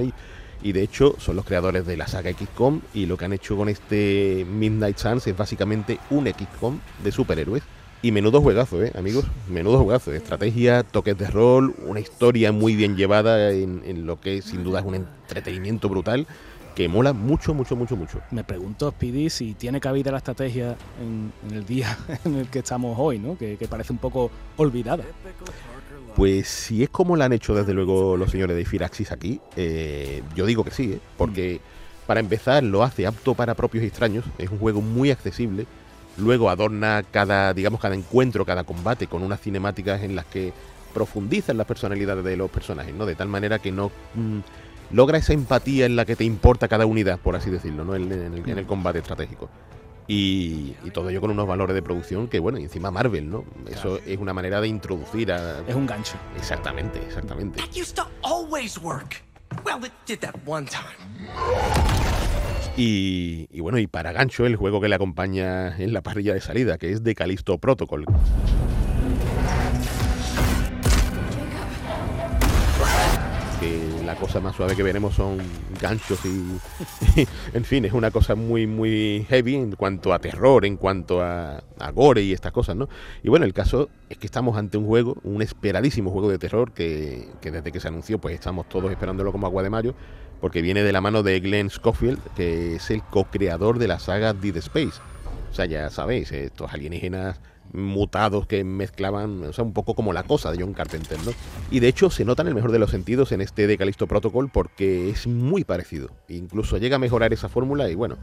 Y de hecho son los creadores de la saga XCOM y lo que han hecho con este Midnight Suns es básicamente un XCOM de superhéroes. Y menudo juegazo, ¿eh, amigos? Menudo juegazo. Estrategia, toques de rol, una historia muy bien llevada en, lo que sin duda es un entretenimiento brutal que mola mucho, mucho, mucho, mucho. Me pregunto, Speedy, si tiene cabida la estrategia en, el día en el que estamos hoy, ¿no? Que parece un poco olvidada. Pues si es como la han hecho desde luego los señores de Firaxis aquí, eh, yo digo que sí, ¿eh? porque para empezar lo hace apto para propios y extraños, es un juego muy accesible, luego adorna cada, digamos, cada encuentro, cada combate con unas cinemáticas en las que profundizan las personalidades de los personajes, ¿no? De tal manera que no mm, logra esa empatía en la que te importa cada unidad, por así decirlo, ¿no? en el combate estratégico. Y, todo ello con unos valores de producción que, bueno, y encima Marvel, ¿no? Eso es una manera de introducir a. Es un gancho. Exactamente, exactamente. Y, y, bueno, y para gancho, el juego que le acompaña en la parrilla de salida, que es de Callisto Protocol. La cosa más suave que veremos son ganchos y, en fin, es una cosa muy, muy heavy en cuanto a terror, en cuanto a, gore y estas cosas, ¿no? Y bueno, el caso es que estamos ante un juego, un esperadísimo juego de terror que, que desde que se anunció, pues estamos todos esperándolo como agua de mayo, porque viene de la mano de Glenn Schofield, que es el co-creador de la saga Dead Space. O sea, ya sabéis, estos alienígenas mutados que mezclaban, o sea, un poco como la cosa de John Carpenter, ¿no? Y de hecho se nota en el mejor de los sentidos en este de Callisto Protocol porque es muy parecido. Incluso llega a mejorar esa fórmula y bueno,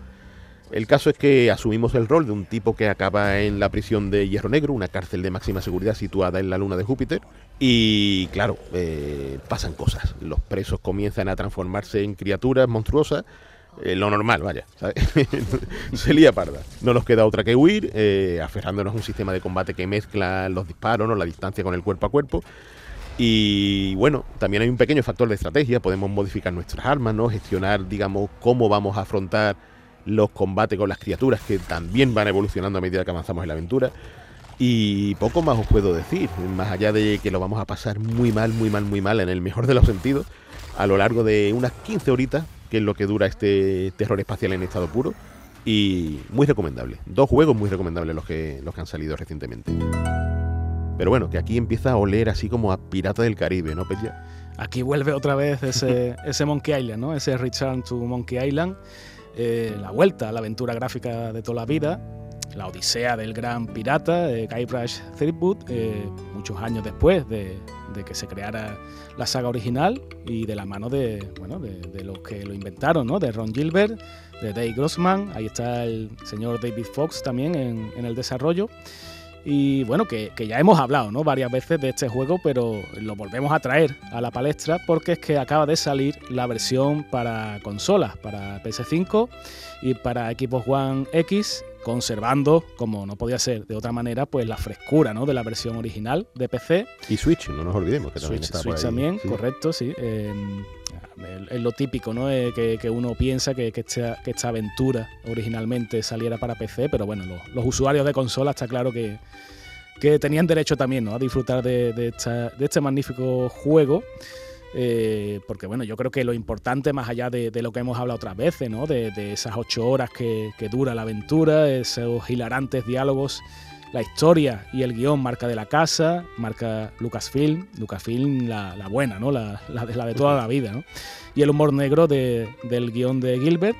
el caso es que asumimos el rol de un tipo que acaba en la prisión de Hierro Negro, una cárcel de máxima seguridad situada en la luna de Júpiter. Y claro, eh, pasan cosas. Los presos comienzan a transformarse en criaturas monstruosas eh, lo normal, vaya, se lía parda. No nos queda otra que huir, eh, aferrándonos a un sistema de combate que mezcla los disparos, ¿no? la distancia con el cuerpo a cuerpo. Y bueno, también hay un pequeño factor de estrategia, podemos modificar nuestras armas, ¿no? gestionar, digamos, cómo vamos a afrontar los combates con las criaturas que también van evolucionando a medida que avanzamos en la aventura. Y poco más os puedo decir, más allá de que lo vamos a pasar muy mal, muy mal, muy mal, en el mejor de los sentidos, a lo largo de unas 15 horitas que es lo que dura este terror espacial en estado puro. Y muy recomendable. Dos juegos muy recomendables los que, los que han salido recientemente. Pero bueno, que aquí empieza a oler así como a Pirata del Caribe, ¿no, Petia? Aquí vuelve otra vez ese, ese Monkey Island, ¿no? Ese Return to Monkey Island. Eh, la vuelta a la aventura gráfica de toda la vida. la odisea del gran pirata, eh, Guybrush Threepwood, eh, muchos años después de, que se creara la saga original y de la mano de, bueno, de, los que lo inventaron, ¿no? de Ron Gilbert, de Dave Grossman, ahí está el señor David Fox también en, en el desarrollo. Y bueno, que, ya hemos hablado ¿no? varias veces de este juego, pero lo volvemos a traer a la palestra porque es que acaba de salir la versión para consolas, para PS5 y para Xbox One X, conservando, como no podía ser de otra manera, pues la frescura ¿no? de la versión original de PC. Y Switch, no nos olvidemos que también Switch, está Switch también, correcto, sí. es lo típico, ¿no? Eh, que, uno piensa que, que, esta, aventura originalmente saliera para PC, pero bueno, los, usuarios de consola está claro que, que tenían derecho también ¿no? a disfrutar de, de, este magnífico juego. Eh, porque bueno, yo creo que lo importante, más allá de, lo que hemos hablado otras veces, ¿no? de, esas ocho horas que, que, dura la aventura, esos hilarantes diálogos la historia y el guion marca de la casa, marca Lucasfilm, Lucasfilm la, la buena, ¿no? La, la, de, la de toda la vida, ¿no? Y el humor negro de, del guion de Gilbert,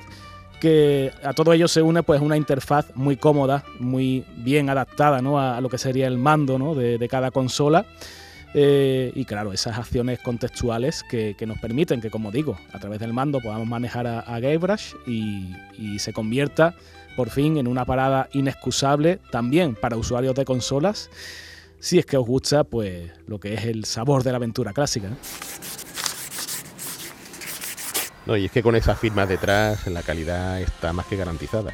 que a todo ello se une pues una interfaz muy cómoda, muy bien adaptada ¿no? a, lo que sería el mando ¿no? de, de cada consola. Eh, y claro, esas acciones contextuales que, que, nos permiten que, como digo, a través del mando podamos manejar a, a Guybrush y, y se convierta por fin en una parada inexcusable también para usuarios de consolas, si es que os gusta pues lo que es el sabor de la aventura clásica. No, y es que con esas firmas detrás la calidad está más que garantizada.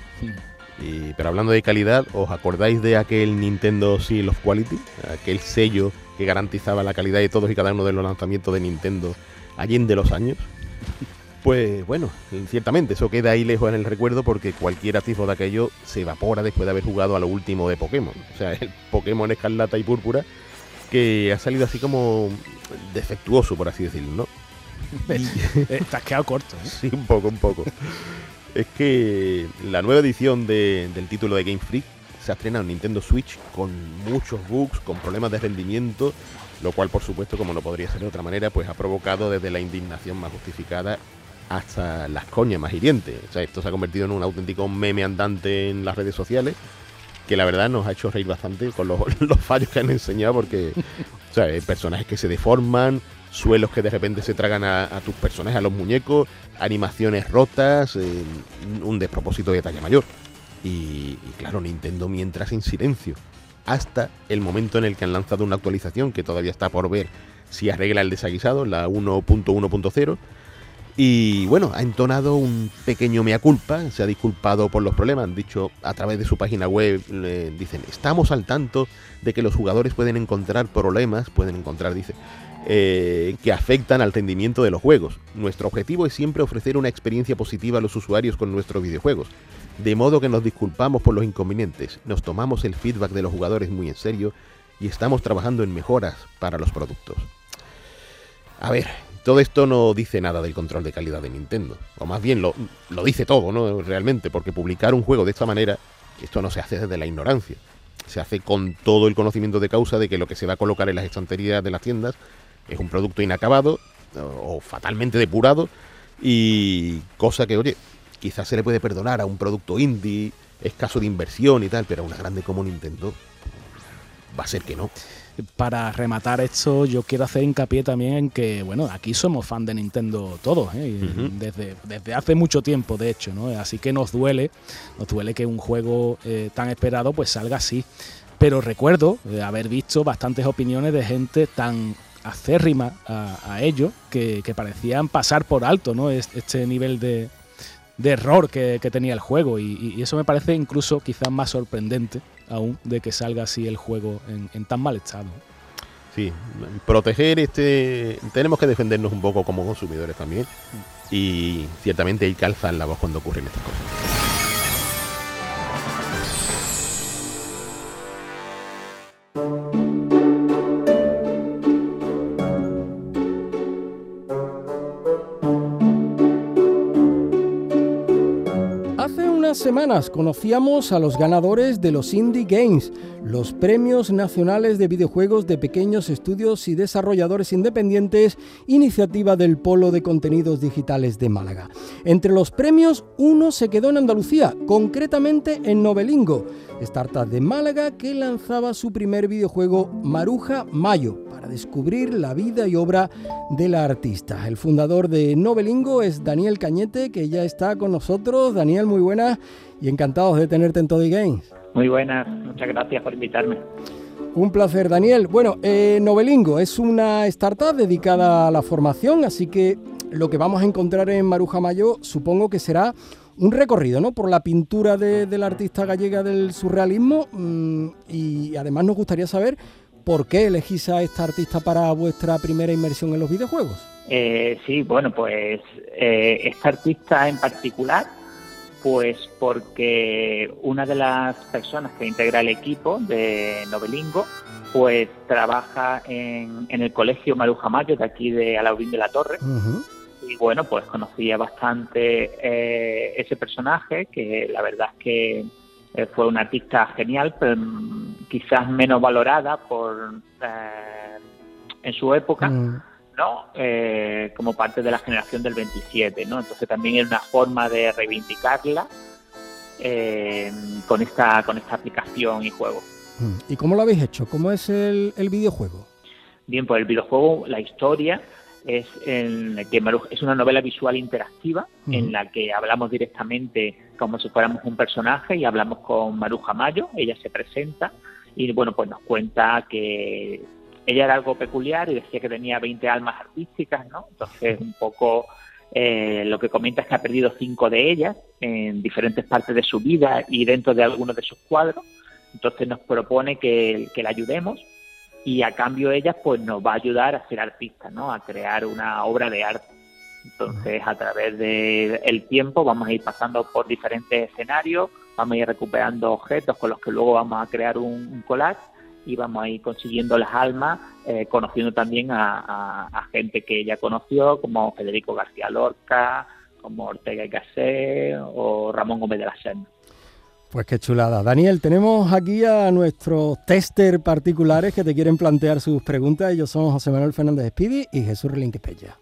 Y, pero hablando de calidad, ¿os acordáis de aquel Nintendo Seal of Quality? Aquel sello que garantizaba la calidad de todos y cada uno de los lanzamientos de Nintendo allí de los años. Pues bueno, ciertamente eso queda ahí lejos en el recuerdo porque cualquier atisbo de aquello se evapora después de haber jugado a lo último de Pokémon. O sea, el Pokémon Escarlata y Púrpura que ha salido así como defectuoso, por así decirlo, ¿no? Eh, te has quedado corto, ¿eh? Sí, un poco, un poco. es que la nueva edición del título de Game Freak se ha estrenado en Nintendo Switch con muchos bugs, con problemas de rendimiento, lo cual por supuesto, como no podría ser de otra manera, pues ha provocado desde la indignación más justificada hasta las coñas más hirientes. O sea, esto se ha convertido en un auténtico meme andante en las redes sociales que la verdad nos ha hecho reír bastante con los, fallos que han enseñado porque o sea, personajes que se deforman, suelos que de repente se tragan a, tus personajes, a los muñecos, animaciones rotas, eh, un despropósito de talla mayor. Y, y, claro, Nintendo mientras en silencio. Hasta el momento en el que han lanzado una actualización que todavía está por ver si arregla el desaguisado, la 1.1.0 y bueno, ha entonado un pequeño mea culpa, se ha disculpado por los problemas, han dicho a través de su página web, dicen, estamos al tanto de que los jugadores pueden encontrar problemas, pueden encontrar, dice, eh, que afectan al rendimiento de los juegos. Nuestro objetivo es siempre ofrecer una experiencia positiva a los usuarios con nuestros videojuegos. De modo que nos disculpamos por los inconvenientes, nos tomamos el feedback de los jugadores muy en serio y estamos trabajando en mejoras para los productos. A ver, todo esto no dice nada del control de calidad de Nintendo. O más bien lo, dice todo, ¿no? Realmente, porque publicar un juego de esta manera, esto no se hace desde la ignorancia. Se hace con todo el conocimiento de causa de que lo que se va a colocar en las estanterías de las tiendas es un producto inacabado o fatalmente depurado y cosa que, oye, quizás se le puede perdonar a un producto indie, escaso de inversión y tal, pero a una grande como Nintendo va a ser que no para rematar esto, yo quiero hacer hincapié también en que, bueno, aquí somos fan de Nintendo todos, ¿eh? desde, desde hace mucho tiempo, de hecho, ¿no? Así que nos duele, nos duele que un juego eh, tan esperado pues salga así. Pero recuerdo eh, haber visto bastantes opiniones de gente tan acérrima a, ello que, parecían pasar por alto, ¿no? Este nivel de, error que, tenía el juego y, eso me parece incluso quizás más sorprendente aún de que salga así el juego en, tan mal estado. Sí, proteger este. Tenemos que defendernos un poco como consumidores también. Y ciertamente hay que alzar la voz cuando ocurren estas cosas. Semanas conocíamos a los ganadores de los Indie Games, los premios nacionales de videojuegos de pequeños estudios y desarrolladores independientes, iniciativa del Polo de Contenidos Digitales de Málaga. Entre los premios, uno se quedó en Andalucía, concretamente en Novelingo, startup de Málaga que lanzaba su primer videojuego Maruja Mayo para descubrir la vida y obra de la artista. El fundador de Novelingo es Daniel Cañete, que ya está con nosotros. Daniel, muy buenas y encantados de tenerte en Toddy Games. Muy buenas, muchas gracias por invitarme. Un placer, Daniel. Bueno, eh, Novelingo es una startup dedicada a la formación, así que lo que vamos a encontrar en Maruja Mayo supongo que será un recorrido ¿no? por la pintura de, la artista gallega del surrealismo mm, y además nos gustaría saber por qué elegís a esta artista para vuestra primera inmersión en los videojuegos. Eh, sí, bueno, pues eh, esta artista en particular, pues porque una de las personas que integra el equipo de Novelingo, pues trabaja en, el colegio Maruja Mayo de aquí de Alaurín de la Torre. Y bueno, pues conocía bastante eh, ese personaje, que la verdad es que eh, fue una artista genial, pero mm, quizás menos valorada por eh, en su época, mm. ¿No? como parte de la generación del 27, ¿no? Entonces también es una forma de reivindicarla con esta con esta aplicación y juego. Mm. ¿Y cómo lo habéis hecho? ¿Cómo es el, el videojuego? Bien, pues el videojuego, la historia es en que es una novela visual interactiva en la que hablamos directamente como si fuéramos un personaje y hablamos con Maruja Mayo, ella se presenta y bueno, pues nos cuenta que ella era algo peculiar y decía que tenía 20 almas artísticas, ¿no? Entonces un poco eh, lo que comenta es que ha perdido cinco de ellas en diferentes partes de su vida y dentro de algunos de sus cuadros. Entonces nos propone que, que la ayudemos y a cambio ella pues nos va a ayudar a ser artista, ¿no? A crear una obra de arte. Entonces, a través del el tiempo vamos a ir pasando por diferentes escenarios, vamos a ir recuperando objetos con los que luego vamos a crear un, collage y vamos a ir consiguiendo las almas, eh, conociendo también a, gente que ella conoció, como Federico García Lorca, como Ortega y Gasset o Ramón Gómez de la Serna. Pues qué chulada. Daniel, tenemos aquí a nuestros tester particulares que te quieren plantear sus preguntas. Ellos son José Manuel Fernández Speedy y Jesús Relinquepella.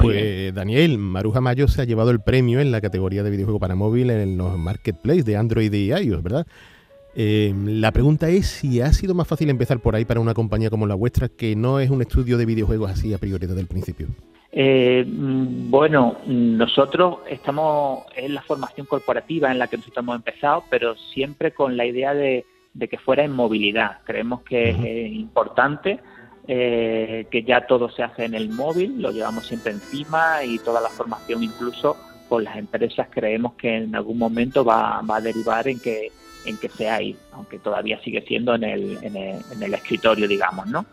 Pues Daniel, Maruja Mayo se ha llevado el premio en la categoría de videojuego para móvil en los marketplaces de Android y iOS, ¿verdad? Eh, la pregunta es si ha sido más fácil empezar por ahí para una compañía como la vuestra, que no es un estudio de videojuegos así a priori desde el principio. Eh, bueno, nosotros estamos en la formación corporativa en la que nosotros hemos empezado, pero siempre con la idea de, que fuera en movilidad. Creemos que es importante eh, que ya todo se hace en el móvil, lo llevamos siempre encima y toda la formación incluso con las empresas creemos que en algún momento va, a derivar en que en que sea ahí, aunque todavía sigue siendo en el, en el, en el escritorio, digamos, ¿no?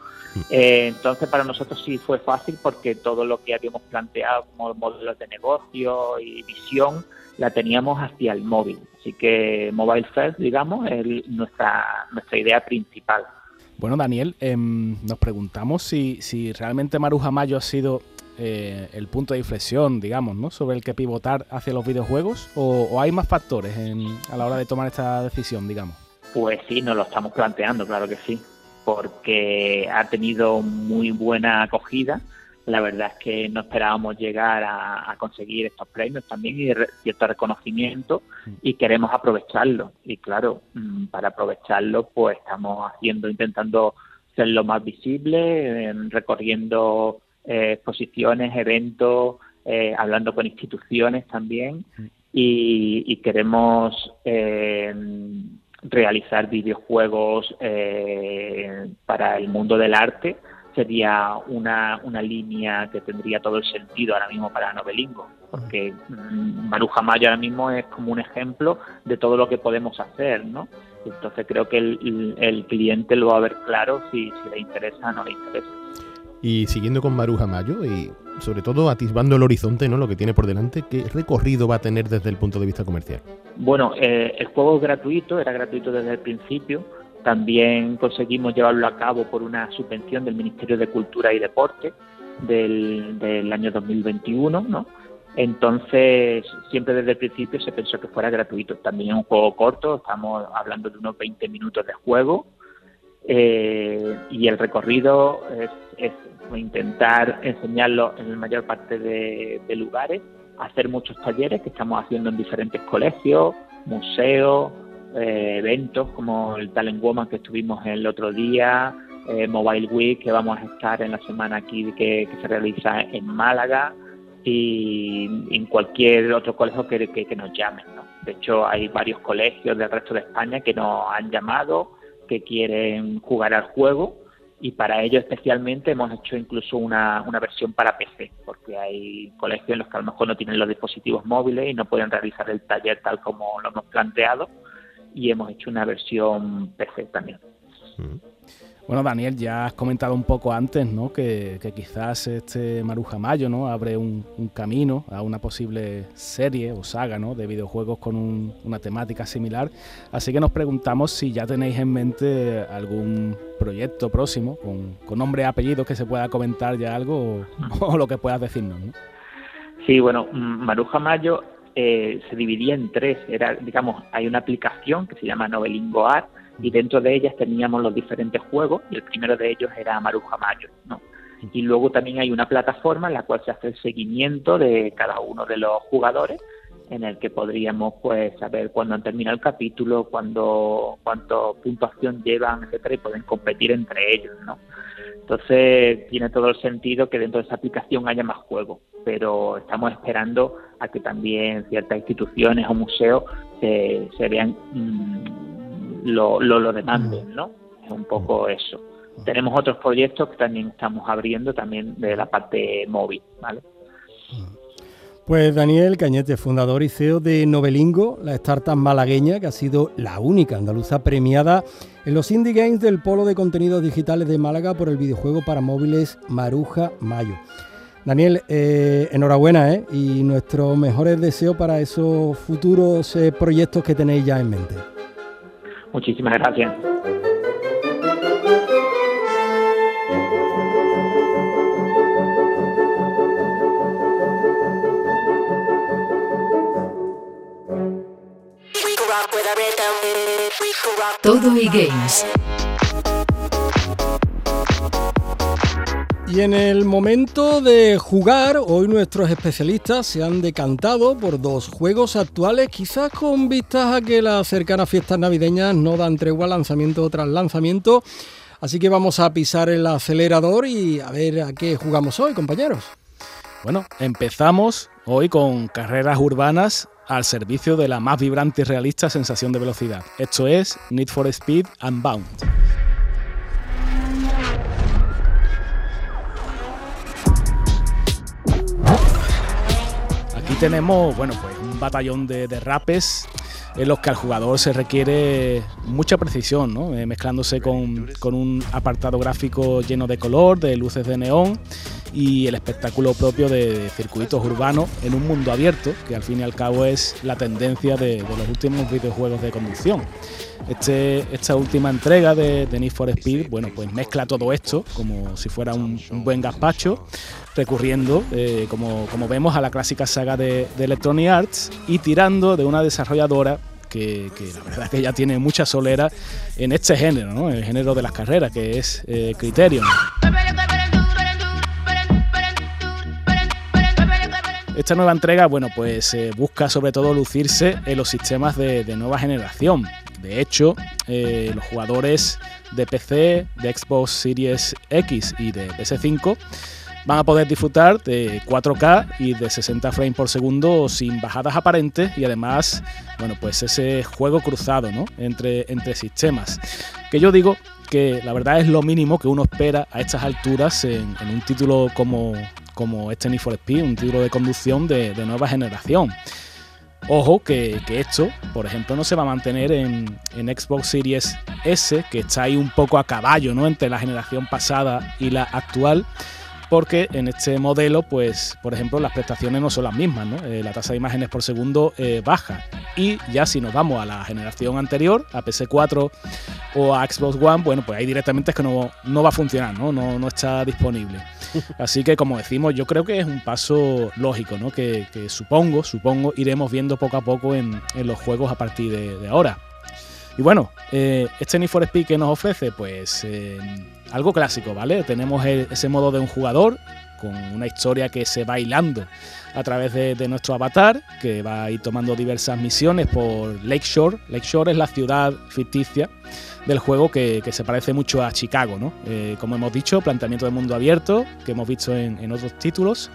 Eh, entonces para nosotros sí fue fácil porque todo lo que habíamos planteado como modelos de negocio y visión la teníamos hacia el móvil. Así que Mobile First, digamos, es nuestra, nuestra idea principal. Bueno, Daniel, em, nos preguntamos si, si realmente Maruja Mayo ha sido eh, el punto de inflexión, digamos, ¿no? sobre el que pivotar hacia los videojuegos o, hay más factores a la hora de tomar esta decisión, digamos. Pues sí, nos lo estamos planteando, claro que sí porque ha tenido muy buena acogida. La verdad es que no esperábamos llegar a, conseguir estos premios también y cierto reconocimiento y queremos aprovecharlo. Y claro, mm, para aprovecharlo pues estamos haciendo, intentando ser lo más visible, em, recorriendo eh, exposiciones, eventos, eh, hablando con instituciones también y, y queremos eh, realizar videojuegos eh, para el mundo del arte sería una, una línea que tendría todo el sentido ahora mismo para Novelingo, porque mm, Maruja Mayo ahora mismo es como un ejemplo de todo lo que podemos hacer, ¿no? Entonces creo que el, el cliente lo va a ver claro si, si le interesa o no le interesa. Y siguiendo con Maruja Mayo y sobre todo atisbando el horizonte, ¿no? Lo que tiene por delante, ¿qué recorrido va a tener desde el punto de vista comercial? Bueno, eh, el juego es gratuito, era gratuito desde el principio. También conseguimos llevarlo a cabo por una subvención del Ministerio de Cultura y Deporte del, año 2021, ¿no? Entonces, siempre desde el principio se pensó que fuera gratuito. También es un juego corto, estamos hablando de unos 20 minutos de juego. Eh, y el recorrido es, intentar enseñarlo en la mayor parte de, lugares, hacer muchos talleres que estamos haciendo en diferentes colegios, museos, eh, eventos como el Talent Woman que estuvimos el otro día, eh, Mobile Week que vamos a estar en la semana aquí que, se realiza en Málaga y en cualquier otro colegio que, que, nos llamen. ¿no? De hecho, hay varios colegios del resto de España que nos han llamado, que quieren jugar al juego y para ello especialmente hemos hecho incluso una, una versión para PC, porque hay colegios en los que a lo mejor no tienen los dispositivos móviles y no pueden realizar el taller tal como lo hemos planteado y hemos hecho una versión PC también. Bueno, Daniel, ya has comentado un poco antes, ¿no? Que, quizás este Maruja Mayo, ¿no? Abre un, camino a una posible serie o saga, ¿no? De videojuegos con una temática similar. Así que nos preguntamos si ya tenéis en mente algún proyecto próximo con, nombre y apellido que se pueda comentar ya algo o, lo que puedas decirnos, ¿no? Sí, bueno, Maruja Mayo eh, se dividía en tres. Era, digamos, hay una aplicación que se llama Novelingo Art y dentro de ellas teníamos los diferentes juegos y el primero de ellos era Maruja Mayo, ¿no? Y luego también hay una plataforma en la cual se hace el seguimiento de cada uno de los jugadores en el que podríamos pues saber cuándo han terminado el capítulo, cuándo, cuánto puntuación llevan, etcétera, y pueden competir entre ellos, ¿no? Entonces tiene todo el sentido que dentro de esa aplicación haya más juegos, pero estamos esperando a que también ciertas instituciones o museos se, se vean mm, lo, lo, demanden, mm. ¿no? Es un poco eso. Tenemos otros proyectos que también estamos abriendo también de la parte móvil, ¿vale? Mm. Pues Daniel Cañete, fundador y CEO de Novelingo, la startup malagueña que ha sido la única andaluza premiada en los Indie Games del Polo de Contenidos Digitales de Málaga por el videojuego para móviles Maruja Mayo. Daniel, eh, enhorabuena ¿eh? y nuestros mejores deseos para esos futuros eh, proyectos que tenéis ya en mente. Muchísimas gracias. Todo y Games. Y en el momento de jugar, hoy nuestros especialistas se han decantado por dos juegos actuales, quizás con vistas a que las cercanas fiestas navideñas no dan tregua lanzamiento tras lanzamiento. Así que vamos a pisar el acelerador y a ver a qué jugamos hoy, compañeros. Bueno, empezamos hoy con carreras urbanas al servicio de la más vibrante y realista sensación de velocidad. Esto es Need for Speed Unbound. Tenemos, bueno, pues un batallón de, rapes en los que al jugador se requiere mucha precisión, ¿no? Eh, mezclándose con, con, un apartado gráfico lleno de color, de luces de neón y el espectáculo propio de circuitos urbanos en un mundo abierto, que al fin y al cabo es la tendencia de, los últimos videojuegos de conducción. Este, esta última entrega de, Need for Speed, bueno, pues mezcla todo esto como si fuera un, buen gazpacho, recurriendo, eh, como, como, vemos, a la clásica saga de, Electronic Arts y tirando de una desarrolladora que, la verdad es que ya tiene mucha solera en este género, ¿no? el género de las carreras, que es eh, Criterion. Esta nueva entrega, bueno, pues eh, busca sobre todo lucirse en los sistemas de, nueva generación. De hecho, eh, los jugadores de PC, de Xbox Series X y de PS5 van a poder disfrutar de 4K y de 60 frames por segundo sin bajadas aparentes y además, bueno, pues ese juego cruzado, ¿no? Entre, entre sistemas. Que yo digo que la verdad es lo mínimo que uno espera a estas alturas en, en un título como, como este Need for Speed, un título de conducción de, nueva generación. Ojo que, esto, por ejemplo, no se va a mantener en, Xbox Series S, que está ahí un poco a caballo ¿no? entre la generación pasada y la actual, porque en este modelo, pues, por ejemplo, las prestaciones no son las mismas, ¿no? Eh, la tasa de imágenes por segundo eh, baja. Y ya si nos vamos a la generación anterior, a PS4 o a Xbox One, bueno, pues ahí directamente es que no, va a funcionar, ¿no? ¿no? está disponible. Así que, como decimos, yo creo que es un paso lógico, ¿no? Que, supongo, supongo, iremos viendo poco a poco en, los juegos a partir de, ahora. Y bueno, eh, este Need for Speed que nos ofrece, pues algo clásico, ¿vale? Tenemos ese modo de un jugador con una historia que se va hilando a través de, nuestro avatar, que va a ir tomando diversas misiones por Lakeshore. Lakeshore es la ciudad ficticia del juego que, se parece mucho a Chicago, ¿no? Eh, como hemos dicho, planteamiento de mundo abierto, que hemos visto en, otros títulos.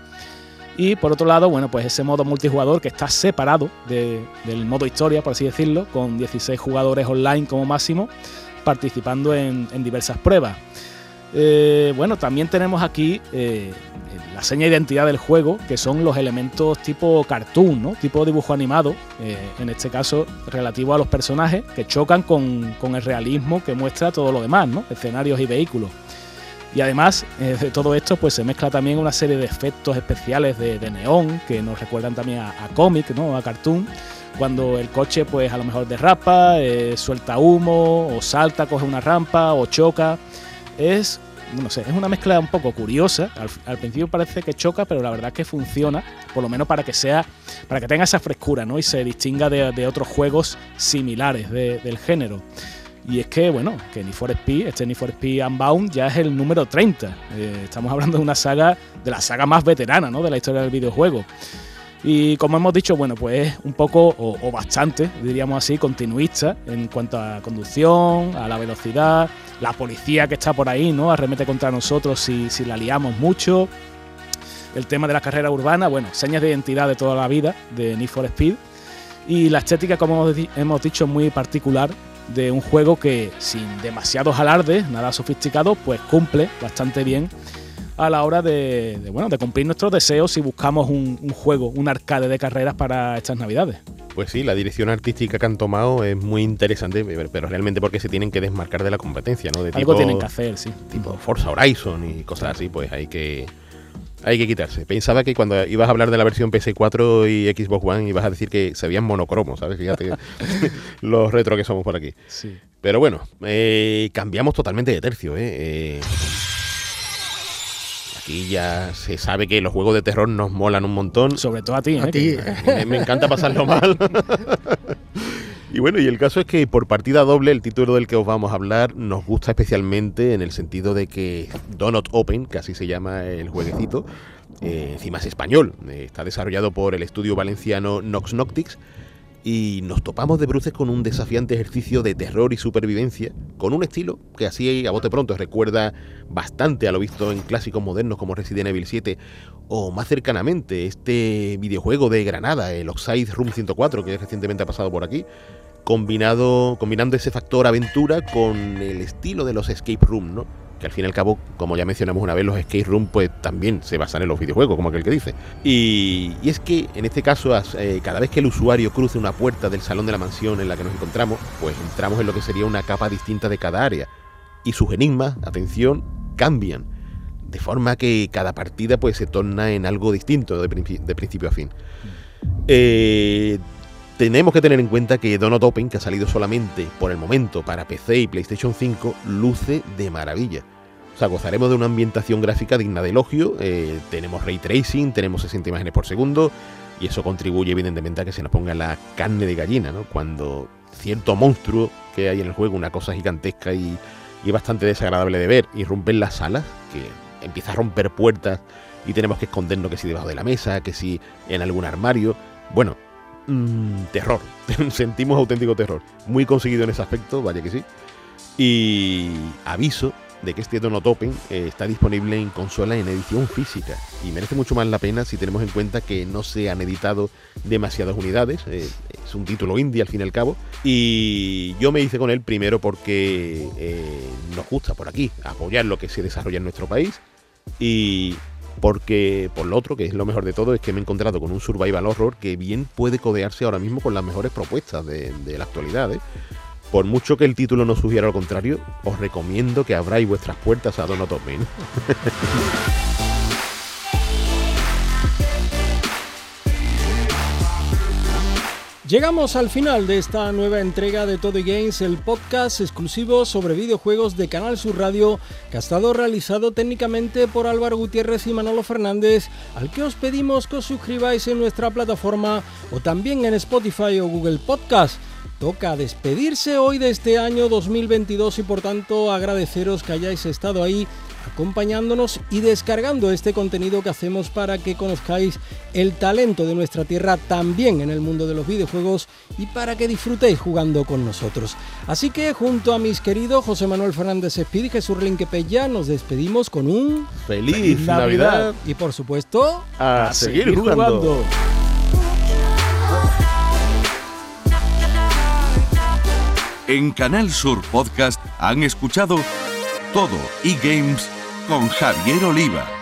Y por otro lado, bueno, pues ese modo multijugador que está separado del modo historia, por así decirlo, con 16 jugadores online como máximo, participando en diversas pruebas. Eh, bueno, también tenemos aquí eh, la seña de identidad del juego, que son los elementos tipo cartoon, ¿no? tipo dibujo animado, eh, en este caso relativo a los personajes, que chocan con, el realismo que muestra todo lo demás, ¿no? escenarios y vehículos. Y además de todo esto, pues se mezcla también una serie de efectos especiales de, neón que nos recuerdan también a, a cómic, ¿no? a cartoon cuando el coche pues a lo mejor derrapa, suelta humo, o salta, coge una rampa, o choca es no sé, es una mezcla un poco curiosa. Al, principio parece que choca, pero la verdad es que funciona, por lo menos para que sea, para que tenga esa frescura, ¿no? Y se distinga de, otros juegos similares del género. Y es que, bueno, que Need for Speed, este Need for Speed Unbound ya es el número 30. Eh, estamos hablando de una saga, de la saga más veterana, ¿no? De la historia del videojuego. Y como hemos dicho, bueno, pues un poco o, bastante, diríamos así, continuista en cuanto a conducción, a la velocidad, la policía que está por ahí, ¿no? Arremete contra nosotros si, si la liamos mucho. El tema de la carrera urbana, bueno, señas de identidad de toda la vida de Need for Speed. Y la estética, como hemos dicho, muy particular de un juego que sin demasiados alardes, nada sofisticado, pues cumple bastante bien a la hora de, bueno, de cumplir nuestros deseos si buscamos un, juego, un arcade de carreras para estas navidades. Pues sí, la dirección artística que han tomado es muy interesante, pero realmente porque se tienen que desmarcar de la competencia, ¿no? De Algo tienen que hacer, sí. Tipo Forza Horizon y cosas así, pues hay que hay que quitarse. Pensaba que cuando ibas a hablar de la versión PS4 y Xbox One ibas a decir que se veían monocromos, ¿sabes? Fíjate los retro que somos por aquí. Sí. Pero bueno, eh, cambiamos totalmente de tercio, ¿eh? eh y ya se sabe que los juegos de terror nos molan un montón. Sobre todo a ti, a ti. Me, encanta pasarlo mal. y bueno, y el caso es que por partida doble, el título del que os vamos a hablar nos gusta especialmente en el sentido de que Donut Open, que así se llama el jueguecito, eh, encima es español, eh, está desarrollado por el estudio valenciano Nox Noctix y nos topamos de bruces con un desafiante ejercicio de terror y supervivencia, con un estilo que así a bote pronto recuerda bastante a lo visto en clásicos modernos como Resident Evil 7, o más cercanamente este videojuego de Granada, el Oxide Room 104, que recientemente ha pasado por aquí, combinado, combinando ese factor aventura con el estilo de los escape room, ¿no? Que al fin y al cabo, como ya mencionamos una vez, los skate room pues también se basan en los videojuegos, como aquel que dice. Y, es que en este caso, eh, cada vez que el usuario cruce una puerta del salón de la mansión en la que nos encontramos, pues entramos en lo que sería una capa distinta de cada área. Y sus enigmas, atención, cambian. De forma que cada partida pues se torna en algo distinto de, principio a fin. Eh, tenemos que tener en cuenta que Donut Open, que ha salido solamente por el momento para PC y PlayStation 5, luce de maravilla. O sea, gozaremos de una ambientación gráfica digna de elogio, eh, tenemos ray tracing, tenemos 60 imágenes por segundo, y eso contribuye evidentemente a que se nos ponga la carne de gallina, ¿no? Cuando cierto monstruo que hay en el juego, una cosa gigantesca y, bastante desagradable de ver, irrumpe en las salas, que empieza a romper puertas y tenemos que escondernos que si debajo de la mesa, que si en algún armario. Bueno, Mm, terror. Sentimos auténtico terror. Muy conseguido en ese aspecto, vaya que sí. Y aviso de que este Donut Open eh, está disponible en consola en edición física y merece mucho más la pena si tenemos en cuenta que no se han editado demasiadas unidades. Eh, es un título indie al fin y al cabo. Y yo me hice con él primero porque eh, nos gusta por aquí apoyar lo que se desarrolla en nuestro país. Y porque por lo otro, que es lo mejor de todo, es que me he encontrado con un survival horror que bien puede codearse ahora mismo con las mejores propuestas de, la actualidad. ¿eh? Por mucho que el título no sugiera lo contrario, os recomiendo que abráis vuestras puertas a Donut Llegamos al final de esta nueva entrega de Todo Games, el podcast exclusivo sobre videojuegos de Canal Sur Radio, que ha estado realizado técnicamente por Álvaro Gutiérrez y Manolo Fernández, al que os pedimos que os suscribáis en nuestra plataforma o también en Spotify o Google Podcast. Toca despedirse hoy de este año 2022 y por tanto agradeceros que hayáis estado ahí acompañándonos y descargando este contenido que hacemos para que conozcáis el talento de nuestra tierra también en el mundo de los videojuegos y para que disfrutéis jugando con nosotros. Así que junto a mis queridos José Manuel Fernández Espíritu y Jesús Pella nos despedimos con un feliz, Navidad. y por supuesto a, seguir, jugando. En Canal Sur Podcast han escuchado todo eGames con Javier Oliva.